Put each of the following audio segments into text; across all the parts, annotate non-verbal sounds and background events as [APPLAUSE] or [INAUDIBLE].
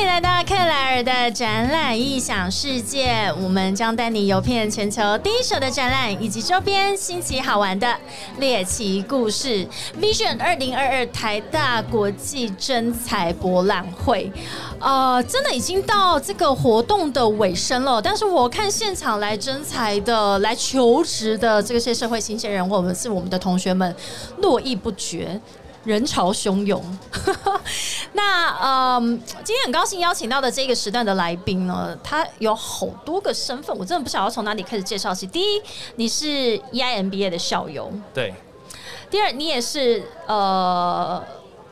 欢迎来到克莱尔的展览异想世界，我们将带你游遍全球第一手的展览以及周边新奇好玩的猎奇故事。Vision 二零二二台大国际征才博览会，呃，真的已经到这个活动的尾声了。但是我看现场来征才的、来求职的这些社会新鲜人，或者是我们的同学们，络绎不绝。人潮汹涌，[LAUGHS] 那嗯，今天很高兴邀请到的这个时段的来宾呢，他有好多个身份，我真的不晓得从哪里开始介绍起。第一，你是 EIMBA 的校友，对；第二，你也是呃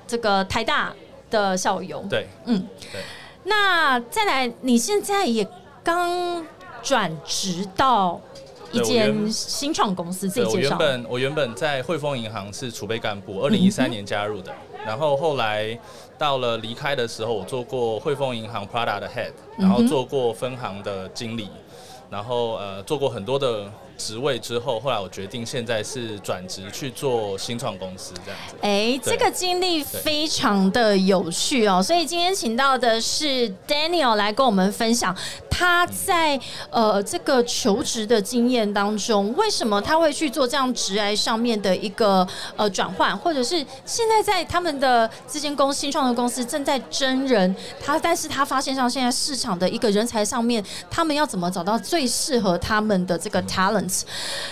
这个台大的校友，对，嗯，对。那再来，你现在也刚转职到。一间新创公司，自己介绍。我原本我原本在汇丰银行是储备干部，二零一三年加入的。然后后来到了离开的时候，我做过汇丰银行 Prada 的 Head，然后做过分行的经理，然后呃做过很多的。职位之后，后来我决定现在是转职去做新创公司这样子。哎，这个经历非常的有趣哦，所以今天请到的是 Daniel 来跟我们分享他在呃这个求职的经验当中，为什么他会去做这样职涯上面的一个呃转换，或者是现在在他们的这间公司新创的公司正在真人，他但是他发现上现在市场的一个人才上面，他们要怎么找到最适合他们的这个 talent。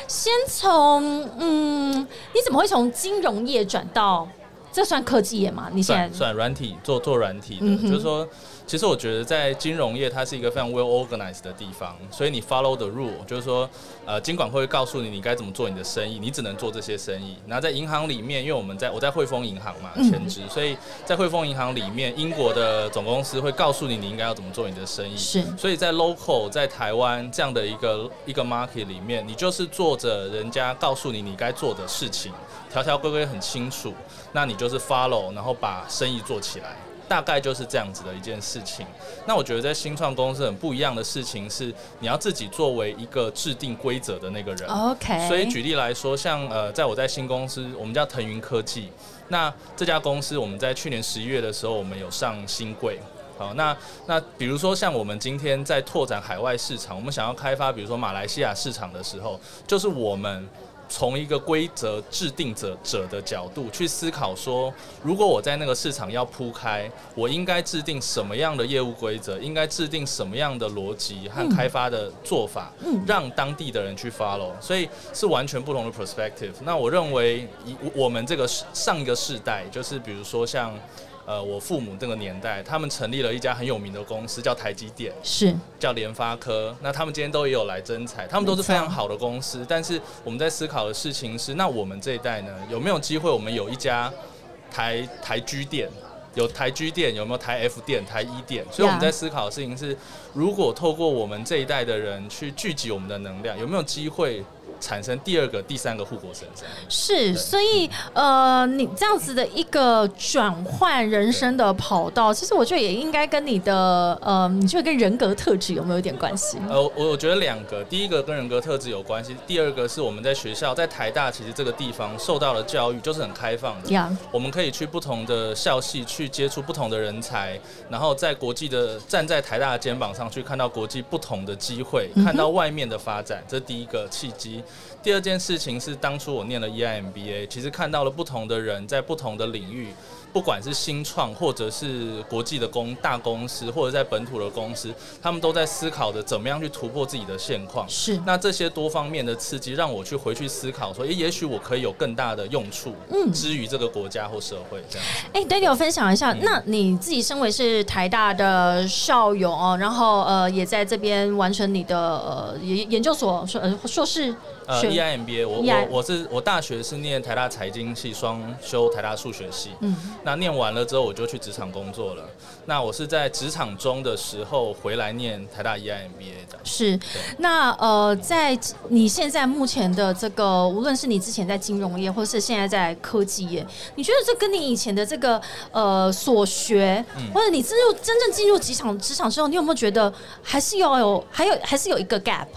先从嗯，你怎么会从金融业转到这算科技业吗？你现在算软体做做软体的，就是说。其实我觉得在金融业，它是一个非常 well organized 的地方，所以你 follow the rule，就是说，呃，金管会告诉你你该怎么做你的生意，你只能做这些生意。然后在银行里面，因为我们在我在汇丰银行嘛，前职，所以在汇丰银行里面，英国的总公司会告诉你你应该要怎么做你的生意。是，所以在 local 在台湾这样的一个一个 market 里面，你就是做着人家告诉你你该做的事情，条条规规很清楚，那你就是 follow，然后把生意做起来。大概就是这样子的一件事情。那我觉得在新创公司很不一样的事情是，你要自己作为一个制定规则的那个人。OK。所以举例来说，像呃，在我在新公司，我们叫腾云科技。那这家公司我们在去年十一月的时候，我们有上新贵。好，那那比如说像我们今天在拓展海外市场，我们想要开发比如说马来西亚市场的时候，就是我们。从一个规则制定者者的角度去思考，说如果我在那个市场要铺开，我应该制定什么样的业务规则，应该制定什么样的逻辑和开发的做法，让当地的人去 follow，所以是完全不同的 perspective。那我认为，以我们这个上一个世代，就是比如说像。呃，我父母这个年代，他们成立了一家很有名的公司，叫台积电，是叫联发科。那他们今天都也有来征才，他们都是非常好的公司。但是我们在思考的事情是，那我们这一代呢，有没有机会？我们有一家台台居店，有台居店，有没有台 F 店、台一店？所以我们在思考的事情是，如果透过我们这一代的人去聚集我们的能量，有没有机会？产生第二个、第三个护国神山。是，所以呃，你这样子的一个转换人生的跑道，其实我觉得也应该跟你的呃，你觉得跟人格特质有没有一点关系？呃，我我觉得两个，第一个跟人格特质有关系，第二个是我们在学校在台大，其实这个地方受到的教育就是很开放的，我们可以去不同的校系去接触不同的人才，然后在国际的站在台大的肩膀上去看到国际不同的机会，看到外面的发展，这是第一个契机。第二件事情是，当初我念了 EMBA，其实看到了不同的人在不同的领域。不管是新创，或者是国际的公大公司，或者在本土的公司，他们都在思考着怎么样去突破自己的现况。是，那这些多方面的刺激，让我去回去思考，说，诶，也许我可以有更大的用处，嗯，之于这个国家或社会这样。哎，Daniel 分享一下，那你自己身为是台大的校友哦，然后呃，也在这边完成你的呃研研究所硕呃硕士，呃，EIMBA，我我我是我大学是念台大财经系，双修台大数学系，嗯。那念完了之后，我就去职场工作了。那我是在职场中的时候回来念台大 EIMBA 的。是，那呃，在你现在目前的这个，无论是你之前在金融业，或是现在在科技业，你觉得这跟你以前的这个呃所学，或者你进入真正进入职场职场之后，你有没有觉得还是要有，还有还是有一个 gap？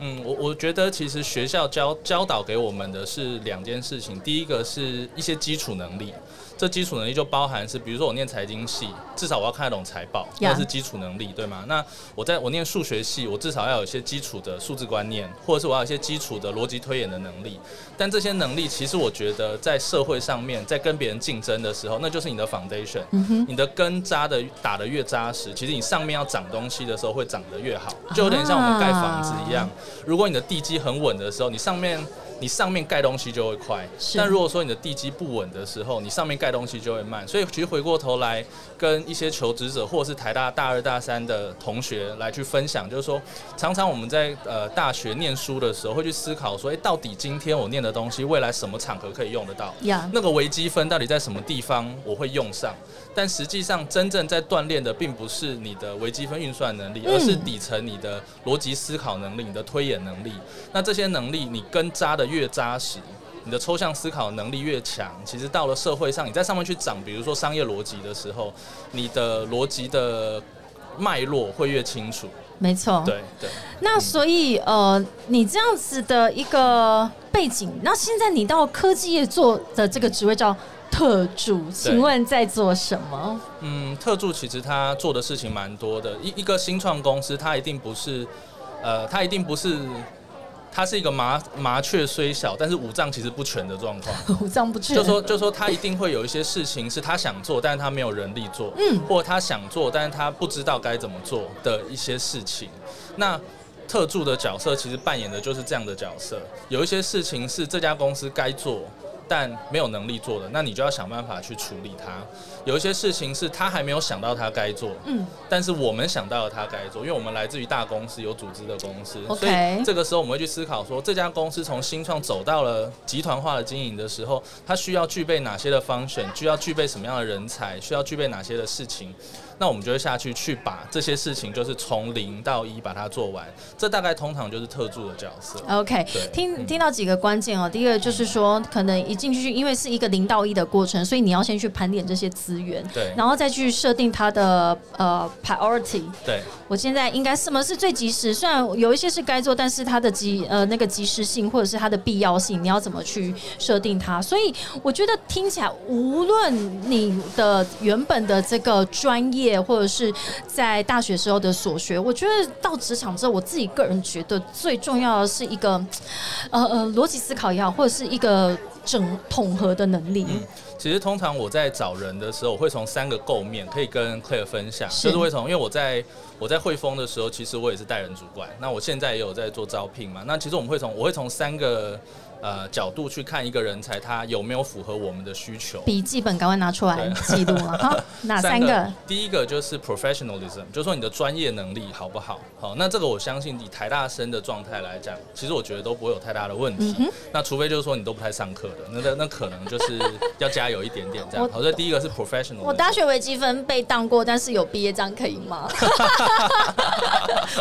嗯，我我觉得其实学校教教导给我们的是两件事情，第一个是一些基础能力。这基础能力就包含是，比如说我念财经系，至少我要看得懂财报，那是基础能力，对吗？那我在我念数学系，我至少要有一些基础的数字观念，或者是我要有一些基础的逻辑推演的能力。但这些能力，其实我觉得在社会上面，在跟别人竞争的时候，那就是你的 foundation，你的根扎的打得越扎实，其实你上面要长东西的时候会长得越好，就有点像我们盖房子一样，如果你的地基很稳的时候，你上面。你上面盖东西就会快，但如果说你的地基不稳的时候，你上面盖东西就会慢。所以其实回过头来跟一些求职者或者是台大大二大三的同学来去分享，就是说，常常我们在呃大学念书的时候会去思考说，哎，到底今天我念的东西未来什么场合可以用得到？那个微积分到底在什么地方我会用上？但实际上真正在锻炼的并不是你的微积分运算能力，而是底层你的逻辑思考能力、你的推演能力。那这些能力你跟扎的。越扎实，你的抽象思考能力越强，其实到了社会上，你在上面去长，比如说商业逻辑的时候，你的逻辑的脉络会越清楚。没错，对对。那所以呃，你这样子的一个背景，那现在你到科技业做的这个职位叫特助，请问在做什么？嗯，特助其实他做的事情蛮多的。一一个新创公司，他一定不是，呃，他一定不是。它是一个麻麻雀虽小，但是五脏其实不全的状况。[LAUGHS] 五脏不全，就说就说他一定会有一些事情是他想做，但是他没有人力做，嗯，或他想做，但是他不知道该怎么做的一些事情。那特助的角色其实扮演的就是这样的角色。有一些事情是这家公司该做。但没有能力做的，那你就要想办法去处理它。有一些事情是他还没有想到他该做，嗯，但是我们想到了他该做，因为我们来自于大公司、有组织的公司，所以这个时候我们会去思考说，这家公司从新创走到了集团化的经营的时候，它需要具备哪些的方选，需要具备什么样的人才，需要具备哪些的事情。那我们就会下去去把这些事情，就是从零到一把它做完。这大概通常就是特助的角色。OK，听听到几个关键哦。第一个就是说，可能一进去，因为是一个零到一的过程，所以你要先去盘点这些资源，对，然后再去设定它的呃 priority。对，我现在应该什么是最及时？虽然有一些是该做，但是它的及呃那个及时性或者是它的必要性，你要怎么去设定它？所以我觉得听起来，无论你的原本的这个专业。或者是在大学时候的所学，我觉得到职场之后，我自己个人觉得最重要的是一个，呃呃，逻辑思考也好，或者是一个整统合的能力。嗯其实通常我在找人的时候，我会从三个构面可以跟 Claire 分享，就是会从，因为我在我在汇丰的时候，其实我也是带人主管，那我现在也有在做招聘嘛，那其实我们会从我会从三个。呃，角度去看一个人才，他有没有符合我们的需求？笔记本赶快拿出来记录 [LAUGHS] 了哈。哪三个？第一个就是 professionalism，就是说你的专业能力好不好？好，那这个我相信以台大生的状态来讲，其实我觉得都不会有太大的问题。那除非就是说你都不太上课的，那那那可能就是要加油一点点这样。好，所以第一个是 professional。我大学微积分被当过，但是有毕业章可以吗？[LAUGHS]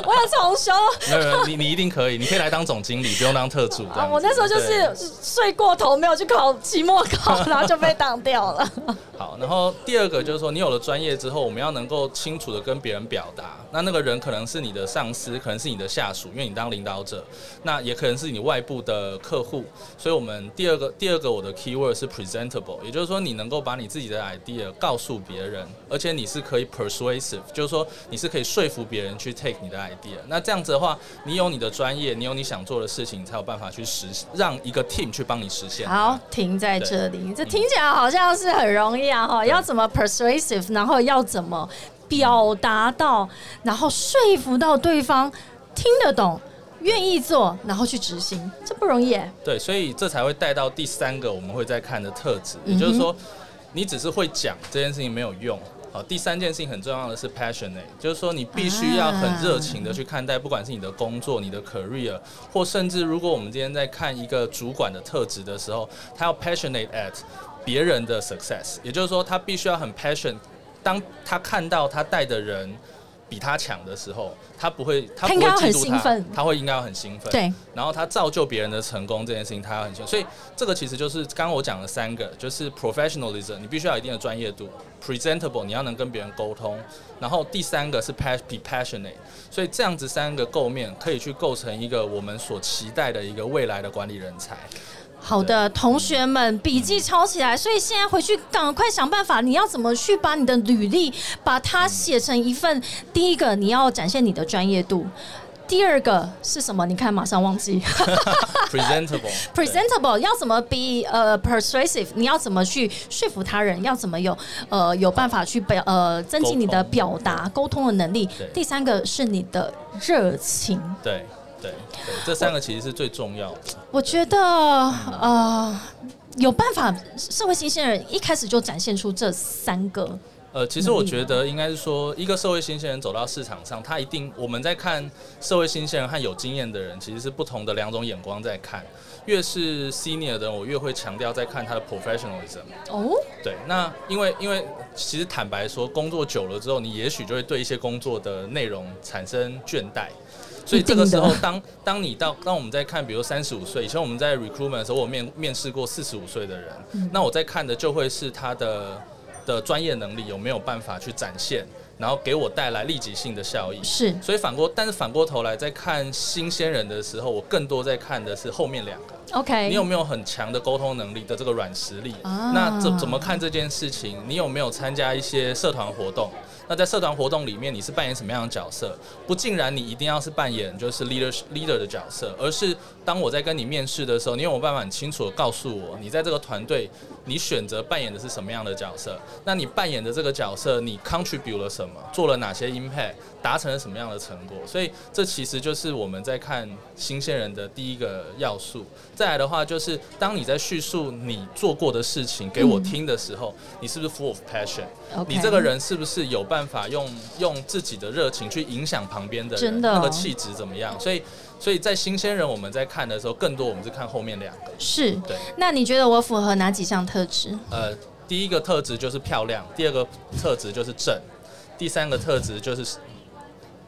我要重修。没有没有，你你一定可以，你可以来当总经理，不用当特助。我那时候就是睡。过头没有去考期末考，然后就被挡掉了。[LAUGHS] 好，然后第二个就是说，你有了专业之后，我们要能够清楚的跟别人表达。那那个人可能是你的上司，可能是你的下属，因为你当领导者，那也可能是你外部的客户。所以，我们第二个第二个我的 key word 是 presentable，也就是说，你能够把你自己的 idea 告诉别人，而且你是可以 persuasive，就是说你是可以说服别人去 take 你的 idea。那这样子的话，你有你的专业，你有你想做的事情，你才有办法去实让一个 team 去帮你实现。好，停在这里，这听起来好像是很容易啊！哈，要怎么 persuasive，然后要怎么表达到，然后说服到对方听得懂、愿意做，然后去执行，这不容易。对，所以这才会带到第三个我们会再看的特质，也就是说，你只是会讲这件事情没有用。好，第三件事情很重要的是 passionate，就是说你必须要很热情的去看待，不管是你的工作、你的 career，或甚至如果我们今天在看一个主管的特质的时候，他要 passionate at 别人的 success，也就是说他必须要很 passion，当他看到他带的人。比他强的时候，他不会，他不会嫉妒他他会应该要很兴奋。对，然后他造就别人的成功这件事情，他要很兴奋。所以这个其实就是刚刚我讲的三个，就是 professionalism，你必须要有一定的专业度；presentable，你要能跟别人沟通；然后第三个是 pas be passionate。所以这样子三个构面可以去构成一个我们所期待的一个未来的管理人才。好的，同学们笔记抄起来，所以现在回去赶快想办法，你要怎么去把你的履历把它写成一份？第一个，你要展现你的专业度。第二个是什么？你看，马上忘记。[LAUGHS] presentable [LAUGHS] presentable 要怎么 be 呃 persuasive？你要怎么去说服他人？要怎么有呃有办法去表呃增进你的表达沟通的能力？第三个是你的热情。对对对，这三个其实是最重要的。我觉得呃有办法，社会新鲜人一开始就展现出这三个。呃，其实我觉得应该是说，一个社会新鲜人走到市场上，他一定我们在看社会新鲜人和有经验的人，其实是不同的两种眼光在看。越是 senior 的人，我越会强调在看他的 professionalism。哦，对，那因为因为其实坦白说，工作久了之后，你也许就会对一些工作的内容产生倦怠。所以这个时候，当当你到当我们在看，比如三十五岁以前，我们在 recruitment 的时候，我面面试过四十五岁的人，那我在看的就会是他的的专业能力有没有办法去展现，然后给我带来立即性的效益。是所以反过，但是反过头来在看新鲜人的时候，我更多在看的是后面两个。OK。你有没有很强的沟通能力的这个软实力？啊那怎怎么看这件事情？你有没有参加一些社团活动？那在社团活动里面，你是扮演什么样的角色？不竟然你一定要是扮演就是 leader leader 的角色，而是当我在跟你面试的时候，你有没有办法很清楚的告诉我，你在这个团队你选择扮演的是什么样的角色？那你扮演的这个角色，你 contribute 了什么？做了哪些 impact？达成了什么样的成果？所以这其实就是我们在看新鲜人的第一个要素。再来的话，就是当你在叙述你做过的事情给我听的时候，你是不是 full of passion？OK 你这个人是不是有办法用用自己的热情去影响旁边的人？真的那个气质怎么样？所以，所以在新鲜人我们在看的时候，更多我们是看后面两个。是。对，那你觉得我符合哪几项特质？呃，第一个特质就是漂亮，第二个特质就是正，第三个特质就是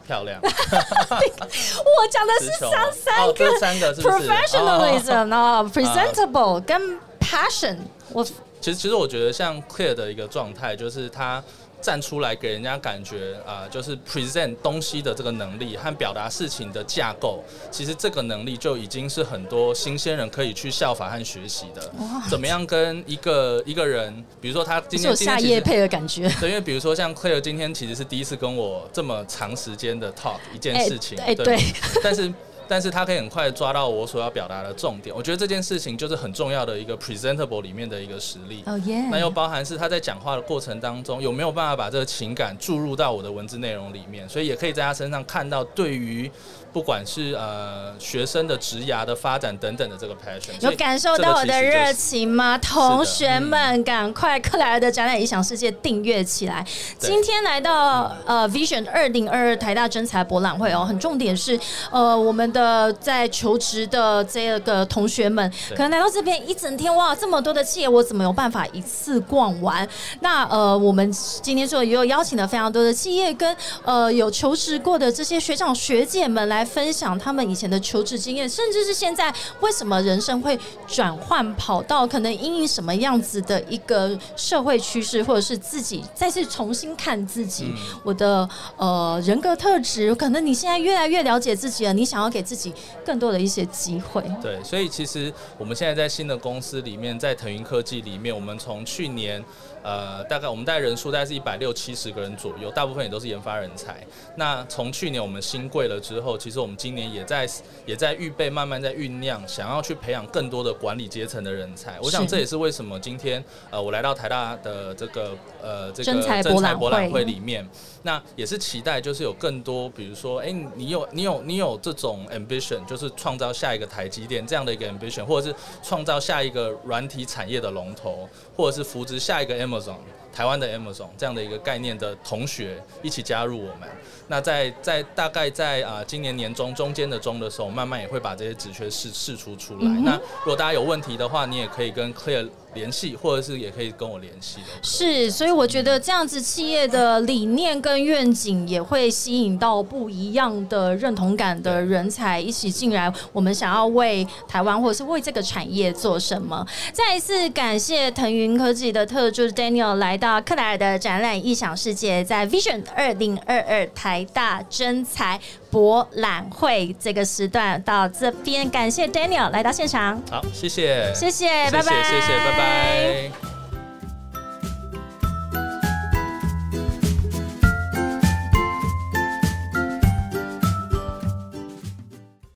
漂亮。[LAUGHS] 我讲的是三三个这三个是是 professionalism 啊，presentable 跟 passion。我其实，其实我觉得像 Clear 的一个状态，就是他站出来给人家感觉啊、就是 present 东西的这个能力和表达事情的架构，其实这个能力就已经是很多新鲜人可以去效法和学习的。怎么样跟一个一个人，比如说他今天今天其实下夜配的感觉。对，因为比如说像 Claire 今天其实是第一次跟我这么长时间的 talk 一件事情，对但是但是他可以很快抓到我所要表达的重点，我觉得这件事情就是很重要的一个 presentable 里面的一个实力。哦耶！那又包含是他在讲话的过程当中有没有办法把这个情感注入到我的文字内容里面，所以也可以在他身上看到对于不管是呃学生的职涯的发展等等的这个 passion，有感受到我的热情吗？同学们，赶快克莱尔的展览影响世界订阅起来！今天来到呃 Vision 二零二二台大真才博览会哦，很重点是呃我们的在求职的这个同学们，可能来到这边一整天哇，这么多的企业，我怎么有办法一次逛完？那呃我们今天说也有邀请了非常多的企业跟呃有求职过的这些学长学姐们来分享他们以前的求职经验，甚至是现在为什么人生会转换跑道，可能因应什么样子的一个社会趋势，或者是自己再次重新看自己，我的呃人格特质，可能你现在越来越了解自己了，你想要给自己更多的一些机会。对，所以其实我们现在在新的公司里面，在腾云科技里面，我们从去年呃大概我们大概人数大概是一百六七十个人左右，大部分也都是研发人才。那从去年我们新贵了之后，其实我们今年也在也在预备，慢慢在酝酿，想要去培养更多的管理阶层的人才。我想这也是为什么今天呃我来到台大的这个呃这个真才博览会里面，那也是期待就是有更多，比如说，哎、你有你有你有这种 ambition，就是创造下一个台积电这样的一个 ambition，或者是创造下一个软体产业的龙头，或者是扶植下一个 Amazon。台湾的 Amazon 这样的一个概念的同学一起加入我们，那在在大概在啊、今年年中中间的中的时候，慢慢也会把这些职缺试试出出来。嗯那如果大家有问题的话，你也可以跟 Clear 联系，或者是也可以跟我联系。是，所以我觉得这样子企业的理念跟愿景也会吸引到不一样的认同感的人才一起进来。我们想要为台湾或者是为这个产业做什么？再一次感谢腾云科技的特助 Daniel 来到克莱尔的展览异想世界，在 Vision 二零二二台大真才博览会这个时段到这边，感谢 Daniel 来到现场。好，谢谢，谢谢，拜拜，谢谢，拜拜。